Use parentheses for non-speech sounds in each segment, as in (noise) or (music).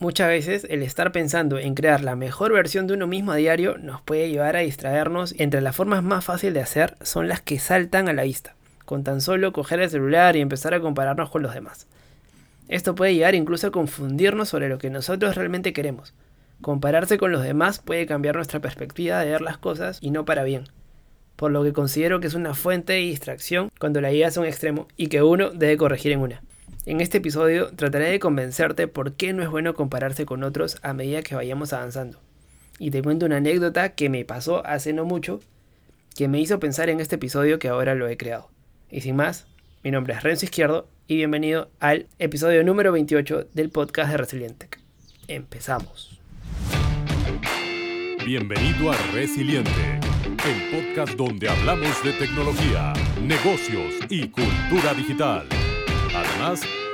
Muchas veces el estar pensando en crear la mejor versión de uno mismo a diario nos puede llevar a distraernos. Entre las formas más fáciles de hacer son las que saltan a la vista, con tan solo coger el celular y empezar a compararnos con los demás. Esto puede llegar incluso a confundirnos sobre lo que nosotros realmente queremos. Compararse con los demás puede cambiar nuestra perspectiva de ver las cosas y no para bien. Por lo que considero que es una fuente de distracción cuando la llevas a un extremo y que uno debe corregir en una. En este episodio trataré de convencerte por qué no es bueno compararse con otros a medida que vayamos avanzando. Y te cuento una anécdota que me pasó hace no mucho, que me hizo pensar en este episodio que ahora lo he creado. Y sin más, mi nombre es Renzo Izquierdo y bienvenido al episodio número 28 del podcast de Resilientec. Empezamos. Bienvenido a Resiliente, el podcast donde hablamos de tecnología, negocios y cultura digital. Además,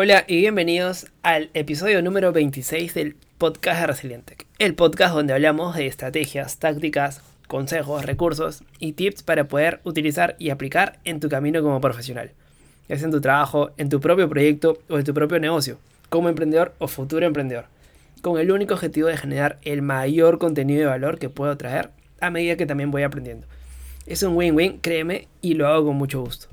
Hola y bienvenidos al episodio número 26 del podcast de Resilientec, el podcast donde hablamos de estrategias, tácticas, consejos, recursos y tips para poder utilizar y aplicar en tu camino como profesional, sea en tu trabajo, en tu propio proyecto o en tu propio negocio, como emprendedor o futuro emprendedor, con el único objetivo de generar el mayor contenido de valor que puedo traer a medida que también voy aprendiendo. Es un win-win, créeme, y lo hago con mucho gusto.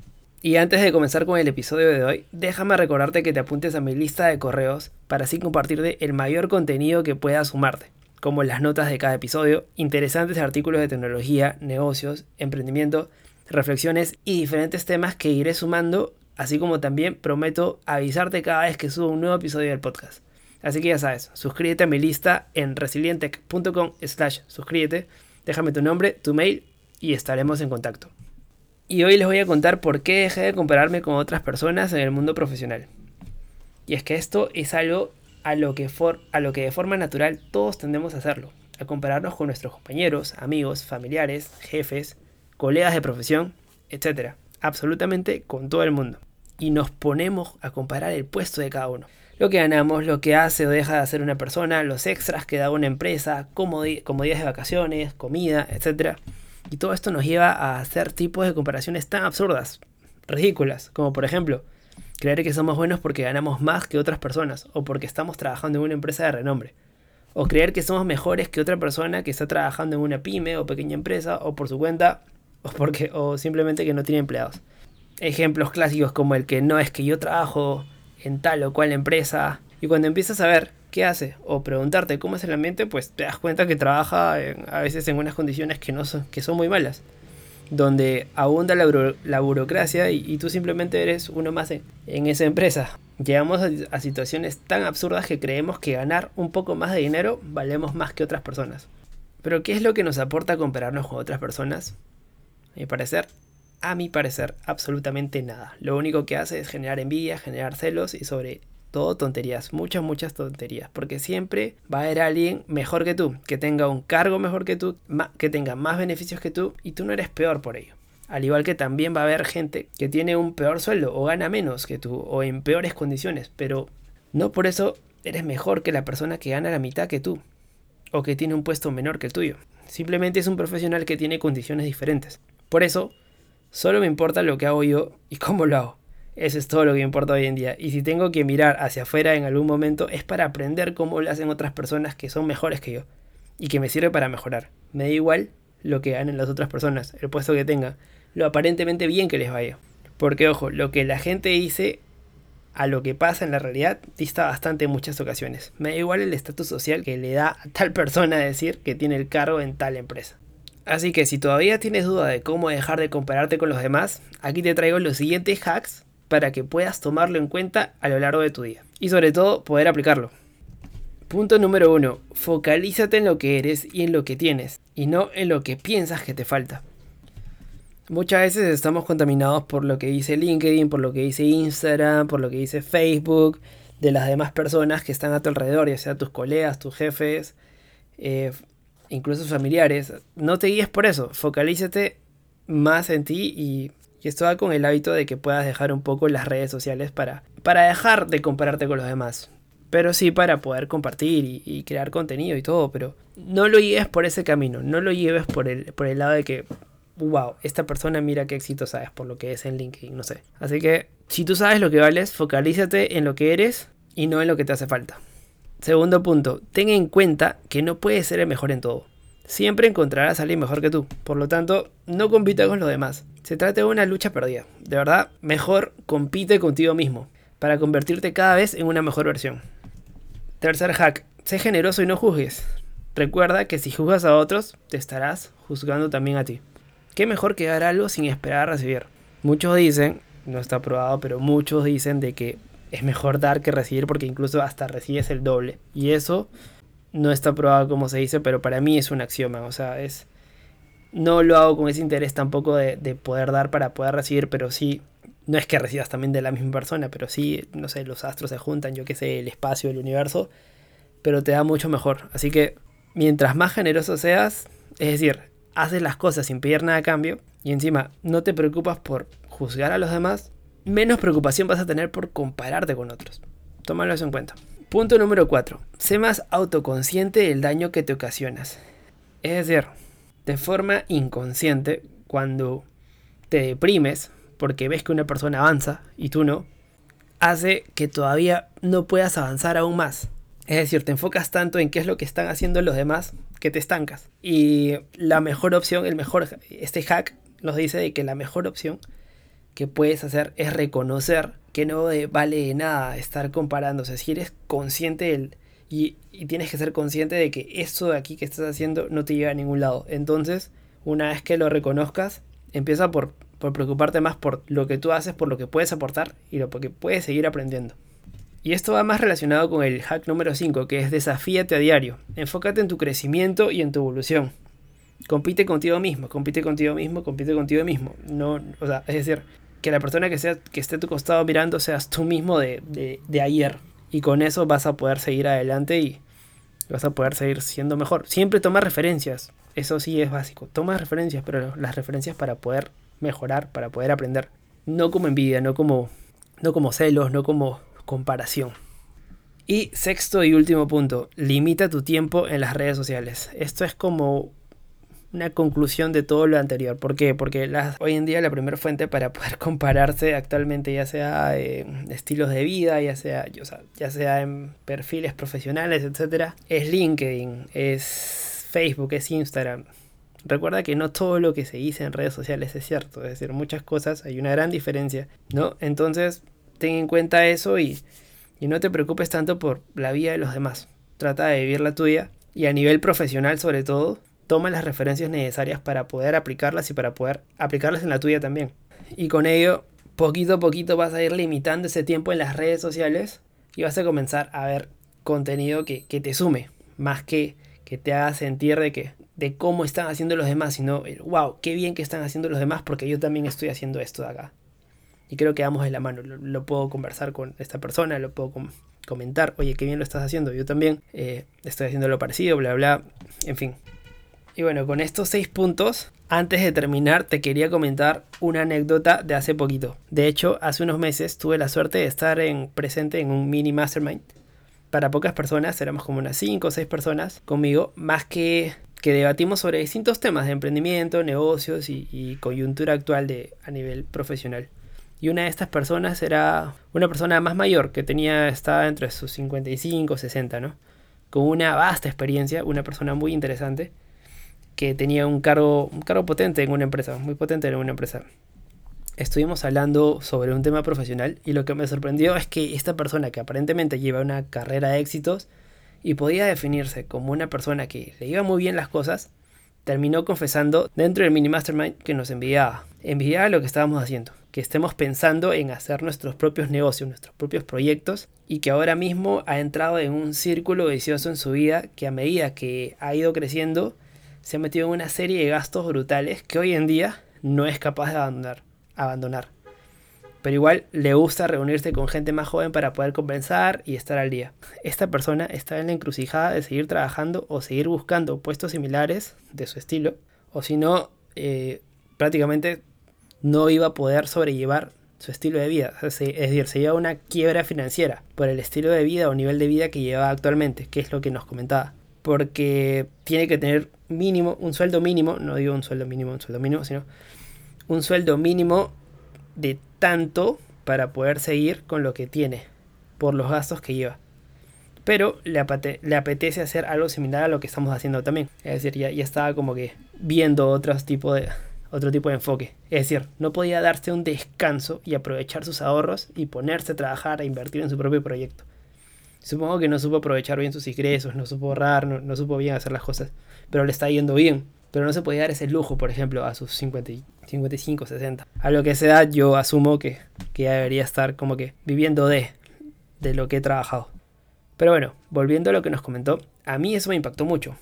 Y antes de comenzar con el episodio de hoy, déjame recordarte que te apuntes a mi lista de correos para así compartirte el mayor contenido que pueda sumarte, como las notas de cada episodio, interesantes artículos de tecnología, negocios, emprendimiento, reflexiones y diferentes temas que iré sumando, así como también prometo avisarte cada vez que subo un nuevo episodio del podcast. Así que ya sabes, suscríbete a mi lista en resilientec.com slash suscríbete, déjame tu nombre, tu mail y estaremos en contacto. Y hoy les voy a contar por qué dejé de compararme con otras personas en el mundo profesional. Y es que esto es algo a lo que, a lo que de forma natural todos tendemos a hacerlo, a compararnos con nuestros compañeros, amigos, familiares, jefes, colegas de profesión, etc. Absolutamente con todo el mundo. Y nos ponemos a comparar el puesto de cada uno. Lo que ganamos, lo que hace o deja de hacer una persona, los extras que da una empresa, comodidades de vacaciones, comida, etc. Y todo esto nos lleva a hacer tipos de comparaciones tan absurdas, ridículas, como por ejemplo, creer que somos buenos porque ganamos más que otras personas o porque estamos trabajando en una empresa de renombre. O creer que somos mejores que otra persona que está trabajando en una pyme o pequeña empresa o por su cuenta o, porque, o simplemente que no tiene empleados. Ejemplos clásicos como el que no es que yo trabajo en tal o cual empresa y cuando empiezas a ver qué hace o preguntarte cómo es el ambiente, pues te das cuenta que trabaja a veces en unas condiciones que, no son, que son muy malas, donde abunda la, burocracia y, tú simplemente eres uno más en, esa empresa. Llegamos a, situaciones tan absurdas que creemos que ganar un poco más de dinero valemos más que otras personas. Pero ¿qué es lo que nos aporta compararnos con otras personas? A mi parecer, a mi parecer, absolutamente nada. Lo único que hace es generar envidia, generar celos y sobre todo tonterías, muchas, muchas tonterías, porque siempre va a haber alguien mejor que tú, que tenga un cargo mejor que tú, que tenga más beneficios que tú y tú no eres peor por ello. Al igual que también va a haber gente que tiene un peor sueldo o gana menos que tú o en peores condiciones, pero no por eso eres mejor que la persona que gana la mitad que tú o que tiene un puesto menor que el tuyo. Simplemente es un profesional que tiene condiciones diferentes. Por eso, solo me importa lo que hago yo y cómo lo hago. Eso es todo lo que importa hoy en día. Y si tengo que mirar hacia afuera en algún momento es para aprender cómo lo hacen otras personas que son mejores que yo. Y que me sirve para mejorar. Me da igual lo que ganen las otras personas, el puesto que tenga, lo aparentemente bien que les vaya. Porque ojo, lo que la gente dice a lo que pasa en la realidad dista bastante en muchas ocasiones. Me da igual el estatus social que le da a tal persona decir que tiene el cargo en tal empresa. Así que si todavía tienes duda de cómo dejar de compararte con los demás, aquí te traigo los siguientes hacks para que puedas tomarlo en cuenta a lo largo de tu día. Y sobre todo, poder aplicarlo. Punto número uno, focalízate en lo que eres y en lo que tienes, y no en lo que piensas que te falta. Muchas veces estamos contaminados por lo que dice LinkedIn, por lo que dice Instagram, por lo que dice Facebook, de las demás personas que están a tu alrededor, ya sea tus colegas, tus jefes, eh, incluso familiares, no te guíes por eso, focalízate más en ti y, esto va con el hábito de que puedas dejar un poco las redes sociales para, para dejar de compararte con los demás. Pero sí para poder compartir y, crear contenido y todo, pero no lo lleves por ese camino, no lo lleves por el, por el lado de que, wow, esta persona mira qué éxito sabes por lo que es en LinkedIn, no sé. Así que si tú sabes lo que vales, focalízate en lo que eres y no en lo que te hace falta. Segundo punto, ten en cuenta que no puedes ser el mejor en todo. Siempre encontrarás a alguien mejor que tú. Por lo tanto, no compita con los demás. Se trata de una lucha perdida. De verdad, mejor compite contigo mismo para convertirte cada vez en una mejor versión. Tercer hack, sé generoso y no juzgues. Recuerda que si juzgas a otros, te estarás juzgando también a ti. ¿Qué mejor que dar algo sin esperar a recibir? Muchos dicen, no está probado, pero muchos dicen de que es mejor dar que recibir porque incluso hasta recibes el doble. Y eso no está probado como se dice, pero para mí es un axioma. O sea, es. No lo hago con ese interés tampoco de, poder dar para poder recibir, pero sí. No es que recibas también de la misma persona, pero sí, no sé, los astros se juntan, yo qué sé, el espacio, el universo, pero te da mucho mejor. Así que mientras más generoso seas, es decir, haces las cosas sin pedir nada a cambio y encima no te preocupas por juzgar a los demás, menos preocupación vas a tener por compararte con otros. Tómalo eso en cuenta. Punto número 4. Sé más autoconsciente del daño que te ocasionas. Es decir, de forma inconsciente, cuando te deprimes porque ves que una persona avanza y tú no, hace que todavía no puedas avanzar aún más. Es decir, te enfocas tanto en qué es lo que están haciendo los demás que te estancas. Y la mejor opción, el mejor, este hack nos dice de que la mejor opción que puedes hacer es reconocer que no vale nada estar comparándose. Si eres consciente del, y, tienes que ser consciente de que esto de aquí que estás haciendo no te lleva a ningún lado. Entonces, una vez que lo reconozcas, empieza por, por preocuparte más por lo que tú haces, por lo que puedes aportar y lo que puedes seguir aprendiendo. Y esto va más relacionado con el hack número 5, que es desafíate a diario. Enfócate en tu crecimiento y en tu evolución. Compite contigo mismo, compite contigo mismo, compite contigo mismo. No, o sea, es decir, que la persona que, sea, que esté a tu costado mirando seas tú mismo de, ayer. Y con eso vas a poder seguir adelante y vas a poder seguir siendo mejor. Siempre toma referencias. Eso sí es básico. Toma referencias, pero las referencias para poder mejorar, para poder aprender. No como envidia, no como, no como celos, no como comparación. Y sexto y último punto, limita tu tiempo en las redes sociales. Esto es como una conclusión de todo lo anterior. ¿Por qué? Porque hoy en día la primera fuente para poder (laughs) compararse actualmente, ya sea en estilos de vida, ya sea, ya sea en perfiles profesionales, etcétera, es LinkedIn, es Facebook, es Instagram. Recuerda que no todo lo que se dice en redes sociales es cierto, es decir, muchas cosas hay una gran diferencia, ¿no? Entonces, ten en cuenta eso y, y no te preocupes tanto por la vida de los demás. Trata de vivir la tuya y a nivel profesional sobre todo, toma las referencias necesarias para poder aplicarlas y para poder aplicarlas en la tuya también. Y con ello, poquito a poquito vas a ir limitando ese tiempo en las redes sociales y vas a comenzar a ver contenido que, te sume, más que que te haga sentir de que de cómo están haciendo los demás, sino wow, qué bien que están haciendo los demás porque yo también estoy haciendo esto de acá. Y creo que vamos de la mano, lo, puedo conversar con esta persona, lo puedo comentar, oye, qué bien lo estás haciendo, yo también eh, estoy haciendo lo parecido, bla, bla, en fin, y bueno, con estos seis puntos, antes de terminar, te quería comentar una anécdota de hace poquito. De hecho, hace unos meses tuve la suerte de estar en, presente en un mini mastermind. Para pocas personas, éramos como unas 5 o 6 personas conmigo, más que, que debatimos sobre distintos temas de emprendimiento, negocios y, coyuntura actual de, a nivel profesional. Y una de estas personas era una persona más mayor, que tenía, estaba entre sus 55, 60, ¿no? Con una vasta experiencia, una persona muy interesante que tenía un cargo, un potente en una empresa, muy potente en una empresa. Estuvimos hablando sobre un tema profesional y lo que me sorprendió es que esta persona que aparentemente lleva una carrera de éxitos y podía definirse como una persona que le iba muy bien las cosas, terminó confesando dentro del mini mastermind que nos enviaba. Enviaba lo que estábamos haciendo, que estemos pensando en hacer nuestros propios negocios, nuestros propios proyectos y que ahora mismo ha entrado en un círculo vicioso en su vida que a medida que ha ido creciendo se ha metido en una serie de gastos brutales que hoy en día no es capaz de abandonar. abandonar. pero igual le gusta reunirse con gente más joven para poder compensar y estar al día. Esta persona está en la encrucijada de seguir trabajando o seguir buscando puestos similares de su estilo, o si no, eh, prácticamente no iba a poder sobrellevar su estilo de vida. es decir, se lleva una quiebra financiera por el estilo de vida o nivel de vida que lleva actualmente, que es lo que nos comentaba. Porque tiene que tener mínimo, un sueldo mínimo, no digo un sueldo mínimo, un sueldo mínimo, sino un sueldo mínimo de tanto para poder seguir con lo que tiene, por los gastos que lleva. Pero le, apetece hacer algo similar a lo que estamos haciendo también. Es decir, ya, estaba como que viendo otros tipo de, otro tipo de enfoque. Es decir, no podía darse un descanso y aprovechar sus ahorros y ponerse a trabajar e invertir en su propio proyecto. Supongo que no supo aprovechar bien sus ingresos, no supo ahorrar, no, supo bien hacer las cosas, pero le está yendo bien. Pero no se podía dar ese lujo, por ejemplo, a sus 50, 55, 60. A lo que edad yo asumo que, que ya debería estar como que viviendo de, de lo que he trabajado. Pero bueno, volviendo a lo que nos comentó, a mí eso me impactó mucho.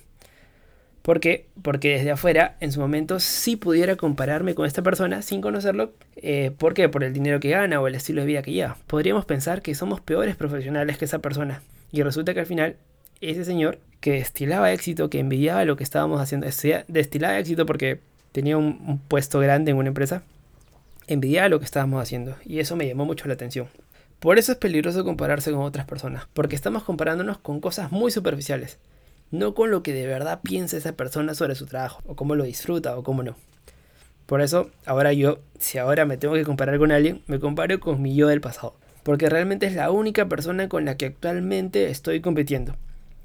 ¿Por qué? Porque desde afuera, en su momento, sí pudiera compararme con esta persona sin conocerlo. Eh, ¿Por qué? Por el dinero que gana o el estilo de vida que lleva. Podríamos pensar que somos peores profesionales que esa persona. Y resulta que al final, ese señor que destilaba éxito, que envidiaba lo que estábamos haciendo, destilaba éxito porque tenía un, un puesto grande en una empresa, envidiaba lo que estábamos haciendo. Y eso me llamó mucho la atención. Por eso es peligroso compararse con otras personas, porque estamos comparándonos con cosas muy superficiales no con lo que de verdad piensa esa persona sobre su trabajo, o cómo lo disfruta, o cómo no. Por eso, ahora yo, si ahora me tengo que comparar con alguien, me comparo con mi yo del pasado, porque realmente es la única persona con la que actualmente estoy compitiendo,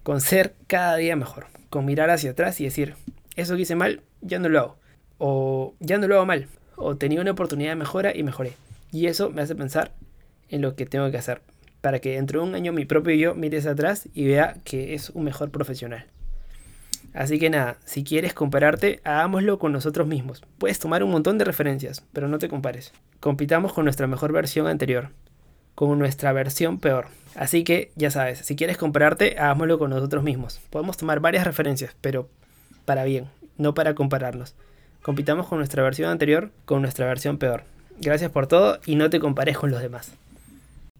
con ser cada día mejor, con mirar hacia atrás y decir, eso que hice mal, ya no lo hago, o ya no lo hago mal, o tenía una oportunidad de mejora y mejoré. Y eso me hace pensar en lo que tengo que hacer para que dentro de un año mi propio yo mire hacia atrás y vea que es un mejor profesional. Así que nada, si quieres compararte, hagámoslo con nosotros mismos. Puedes tomar un montón de referencias, pero no te compares. Compitamos con nuestra mejor versión anterior, con nuestra versión peor. Así que ya sabes, si quieres compararte, hagámoslo con nosotros mismos. Podemos tomar varias referencias, pero para bien, no para compararnos. Compitamos con nuestra versión anterior, con nuestra versión peor. Gracias por todo y no te compares con los demás.